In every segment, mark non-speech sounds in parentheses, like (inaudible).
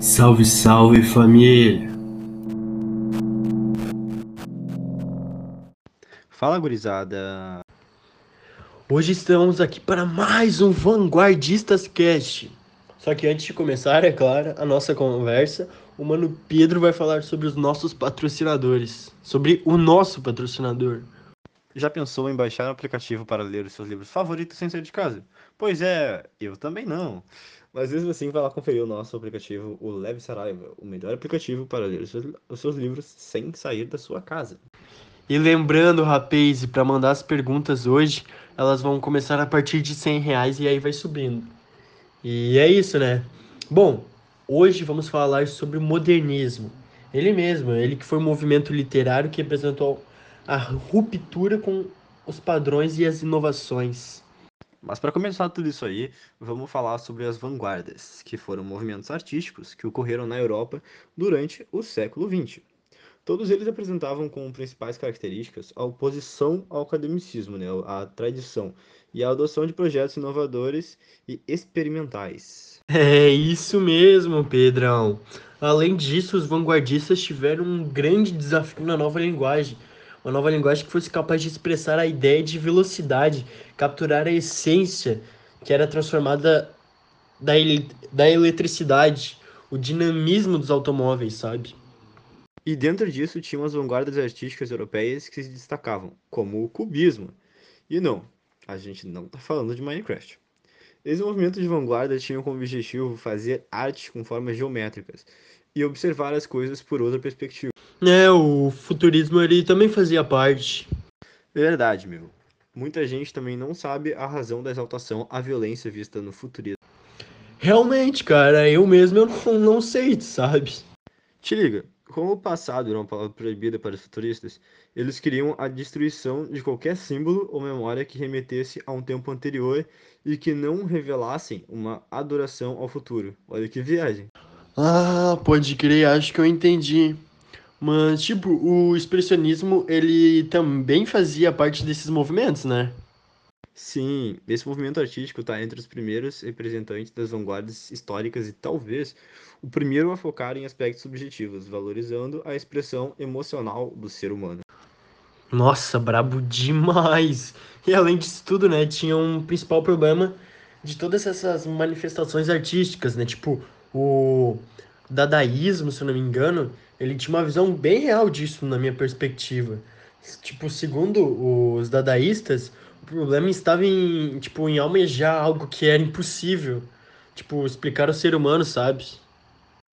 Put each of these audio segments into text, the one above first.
Salve, salve família! Fala, gurizada! Hoje estamos aqui para mais um Vanguardistas Cast. Só que antes de começar, é claro, a nossa conversa, o mano Pedro vai falar sobre os nossos patrocinadores, sobre o nosso patrocinador. Já pensou em baixar um aplicativo para ler os seus livros favoritos sem sair de casa? Pois é, eu também não. Mas mesmo assim, vai lá conferir o nosso aplicativo, o Leve Saraiva, o melhor aplicativo para ler os seus, os seus livros sem sair da sua casa. E lembrando, rapaz, para mandar as perguntas hoje, elas vão começar a partir de 100 reais e aí vai subindo. E é isso, né? Bom, hoje vamos falar sobre o modernismo. Ele mesmo, ele que foi um movimento literário que apresentou a ruptura com os padrões e as inovações. Mas para começar tudo isso aí, vamos falar sobre as vanguardas, que foram movimentos artísticos que ocorreram na Europa durante o século XX. Todos eles apresentavam como principais características a oposição ao academicismo, né, a tradição, e a adoção de projetos inovadores e experimentais. É isso mesmo, Pedrão. Além disso, os vanguardistas tiveram um grande desafio na nova linguagem. Uma nova linguagem que fosse capaz de expressar a ideia de velocidade, capturar a essência que era transformada da, da eletricidade, o dinamismo dos automóveis, sabe? E dentro disso tinham as vanguardas artísticas europeias que se destacavam, como o cubismo. E não, a gente não está falando de Minecraft. Esse movimento de vanguarda tinha como objetivo fazer arte com formas geométricas e observar as coisas por outra perspectiva. É, o futurismo ele também fazia parte. Verdade, meu. Muita gente também não sabe a razão da exaltação à violência vista no futurismo. Realmente, cara, eu mesmo eu não, não sei, sabe? Te liga, como o passado era uma palavra proibida para os futuristas, eles queriam a destruição de qualquer símbolo ou memória que remetesse a um tempo anterior e que não revelassem uma adoração ao futuro. Olha que viagem. Ah, pode crer, acho que eu entendi. Mas, tipo, o expressionismo, ele também fazia parte desses movimentos, né? Sim, esse movimento artístico está entre os primeiros representantes das vanguardas históricas e talvez o primeiro a focar em aspectos subjetivos, valorizando a expressão emocional do ser humano. Nossa, brabo demais! E além disso tudo, né, tinha um principal problema de todas essas manifestações artísticas, né? Tipo, o dadaísmo, se eu não me engano, ele tinha uma visão bem real disso na minha perspectiva. Tipo, segundo os dadaístas, o problema estava em, tipo, em almejar algo que era impossível. Tipo, explicar o ser humano, sabe?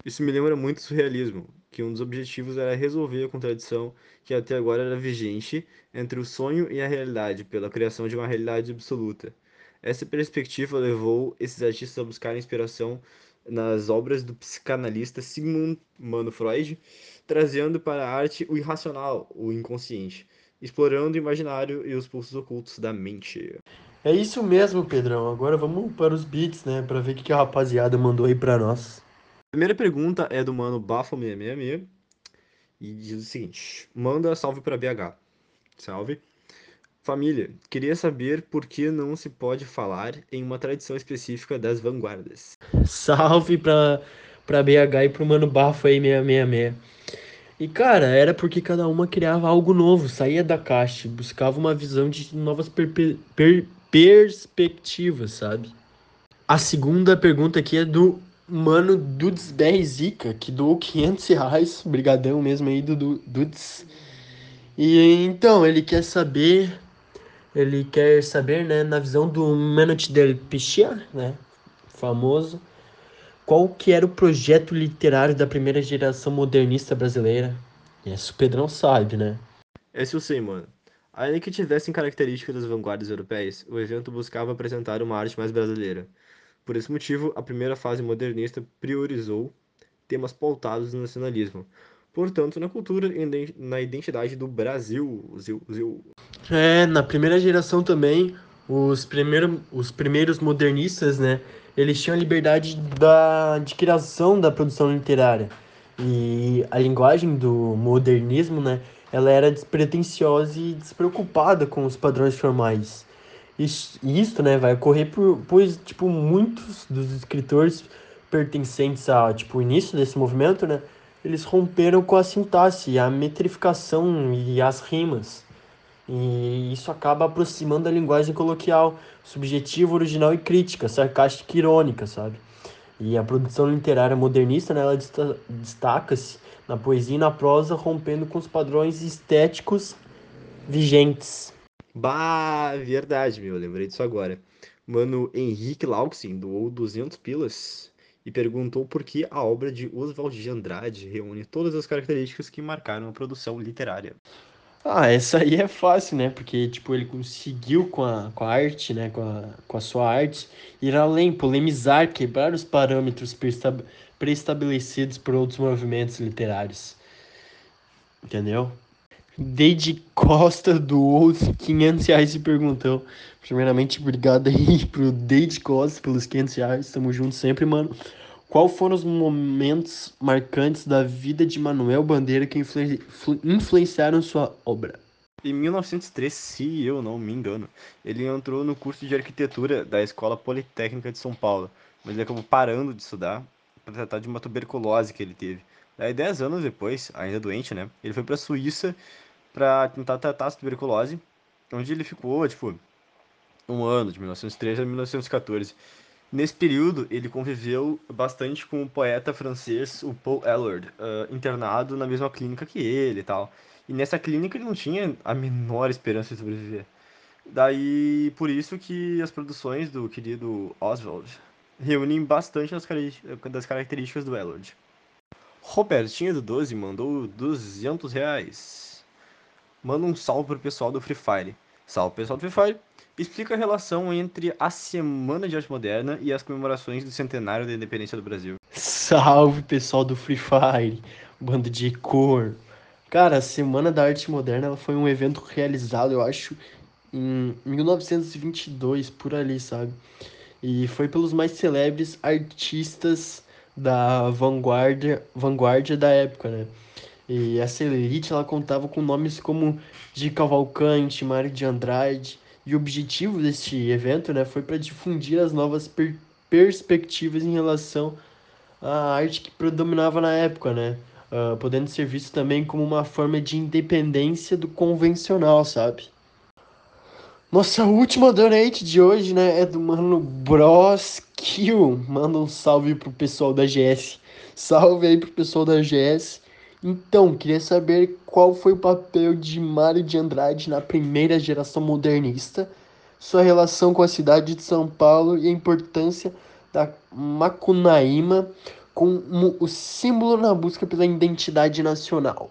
Isso me lembra muito surrealismo, que um dos objetivos era resolver a contradição que até agora era vigente entre o sonho e a realidade, pela criação de uma realidade absoluta. Essa perspectiva levou esses artistas a buscar inspiração nas obras do psicanalista Sigmund Mano Freud, trazendo para a arte o irracional, o inconsciente explorando o imaginário e os pulsos ocultos da mente. É isso mesmo, Pedrão. Agora vamos para os beats, né? Para ver o que a rapaziada mandou aí para nós. A primeira pergunta é do mano Bafo666 e diz o seguinte: Manda salve para BH. Salve. Família, queria saber por que não se pode falar em uma tradição específica das vanguardas. Salve para para BH e pro mano Bafo aí 666. E cara, era porque cada uma criava algo novo, saía da caixa, buscava uma visão de novas per per perspectivas, sabe? A segunda pergunta aqui é do mano Dudes BR Zica, que doou 500 reais, brigadão mesmo aí Dudes. E então, ele quer saber, ele quer saber, né, na visão do Menot del Pichia, né, famoso, qual que era o projeto literário da primeira geração modernista brasileira? Esse o Pedrão sabe, né? Esse eu sei, mano. Ainda que tivessem características das vanguardas europeias, o evento buscava apresentar uma arte mais brasileira. Por esse motivo, a primeira fase modernista priorizou temas pautados no nacionalismo, portanto, na cultura e na identidade do Brasil. Zil, zil. É, na primeira geração também, os, primeiro, os primeiros modernistas, né, eles tinham a liberdade da, de criação da produção literária. E a linguagem do modernismo, né, ela era despretensiosa e despreocupada com os padrões formais. Isso, isso né, vai ocorrer por, pois, tipo, muitos dos escritores pertencentes ao, tipo, início desse movimento, né, eles romperam com a sintaxe, a metrificação e as rimas. E isso acaba aproximando a linguagem coloquial, subjetiva, original e crítica, sarcástica e irônica, sabe? E a produção literária modernista, né, ela destaca-se na poesia e na prosa, rompendo com os padrões estéticos vigentes. Bah, verdade, meu, lembrei disso agora. Mano, Henrique Lauxin doou 200 pilas e perguntou por que a obra de Oswald de Andrade reúne todas as características que marcaram a produção literária. Ah, essa aí é fácil, né? Porque, tipo, ele conseguiu com a, com a arte, né? Com a, com a sua arte, ir além, polemizar, quebrar os parâmetros pré-estabelecidos por outros movimentos literários. Entendeu? Deide Costa doou 500 (laughs) reais e perguntou. Primeiramente, obrigado aí (laughs) pro Deide Costa pelos 500 reais. Tamo junto sempre, mano. Qual foram os momentos marcantes da vida de Manuel Bandeira que influ influenciaram sua obra? Em 1903, se eu não me engano, ele entrou no curso de arquitetura da Escola Politécnica de São Paulo, mas ele acabou parando de estudar para tratar de uma tuberculose que ele teve. Daí, 10 anos depois, ainda doente, né, ele foi para a Suíça para tentar tratar a tuberculose, onde ele ficou, tipo, um ano, de 1913 a 1914. Nesse período, ele conviveu bastante com o poeta francês, o Paul Eluard, uh, internado na mesma clínica que ele e tal. E nessa clínica ele não tinha a menor esperança de sobreviver. Daí, por isso que as produções do querido Oswald reúnem bastante das, das características do Eluard. Robertinho do 12 mandou 200 reais manda um salve pro pessoal do Free Fire. Salve pessoal do Free Fire. Explica a relação entre a Semana de Arte Moderna e as comemorações do centenário da independência do Brasil. Salve pessoal do Free Fire, bando de cor. Cara, a Semana da Arte Moderna foi um evento realizado, eu acho, em 1922, por ali, sabe? E foi pelos mais celebres artistas da vanguarda, vanguarda da época, né? E essa elite ela contava com nomes como de Cavalcante, Mário de Andrade. E o objetivo deste evento né, foi para difundir as novas per perspectivas em relação à arte que predominava na época, né? Uh, podendo ser visto também como uma forma de independência do convencional, sabe? Nossa última donate de hoje, né, é do mano Broskill. Manda um salve pro pessoal da GS. Salve aí pro pessoal da GS. Então, queria saber qual foi o papel de Mário de Andrade na primeira geração modernista, sua relação com a cidade de São Paulo e a importância da Macunaíma como o símbolo na busca pela identidade nacional.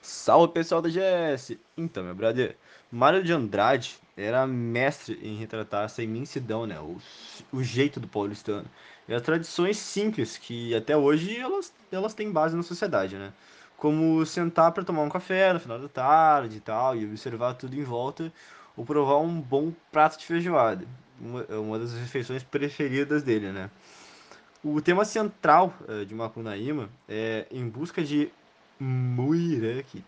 Salve pessoal da GS! Então, meu brother, Mário de Andrade era mestre em retratar essa imensidão, né? O, o jeito do paulistano. E as tradições simples que até hoje elas, elas têm base na sociedade, né? Como sentar para tomar um café no final da tarde e tal, e observar tudo em volta, ou provar um bom prato de feijoada. Uma, uma das refeições preferidas dele, né? O tema central uh, de Macunaíma é em busca de Muirakita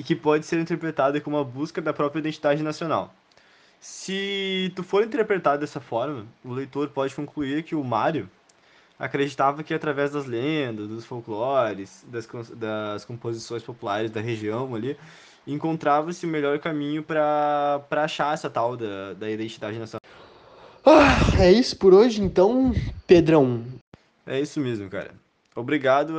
e que pode ser interpretada como a busca da própria identidade nacional. Se tu for interpretado dessa forma, o leitor pode concluir que o Mário acreditava que através das lendas, dos folclores, das, das composições populares da região ali, encontrava-se o melhor caminho para achar essa tal da, da identidade nacional. Ah, é isso por hoje então, Pedrão. É isso mesmo, cara. Obrigado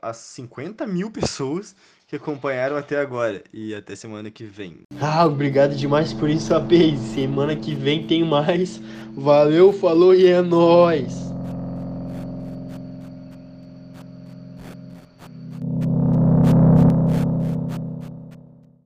a 50 mil pessoas que acompanharam até agora e até semana que vem. Ah, obrigado demais por isso, AP. Semana que vem tem mais. Valeu, falou e é nóis!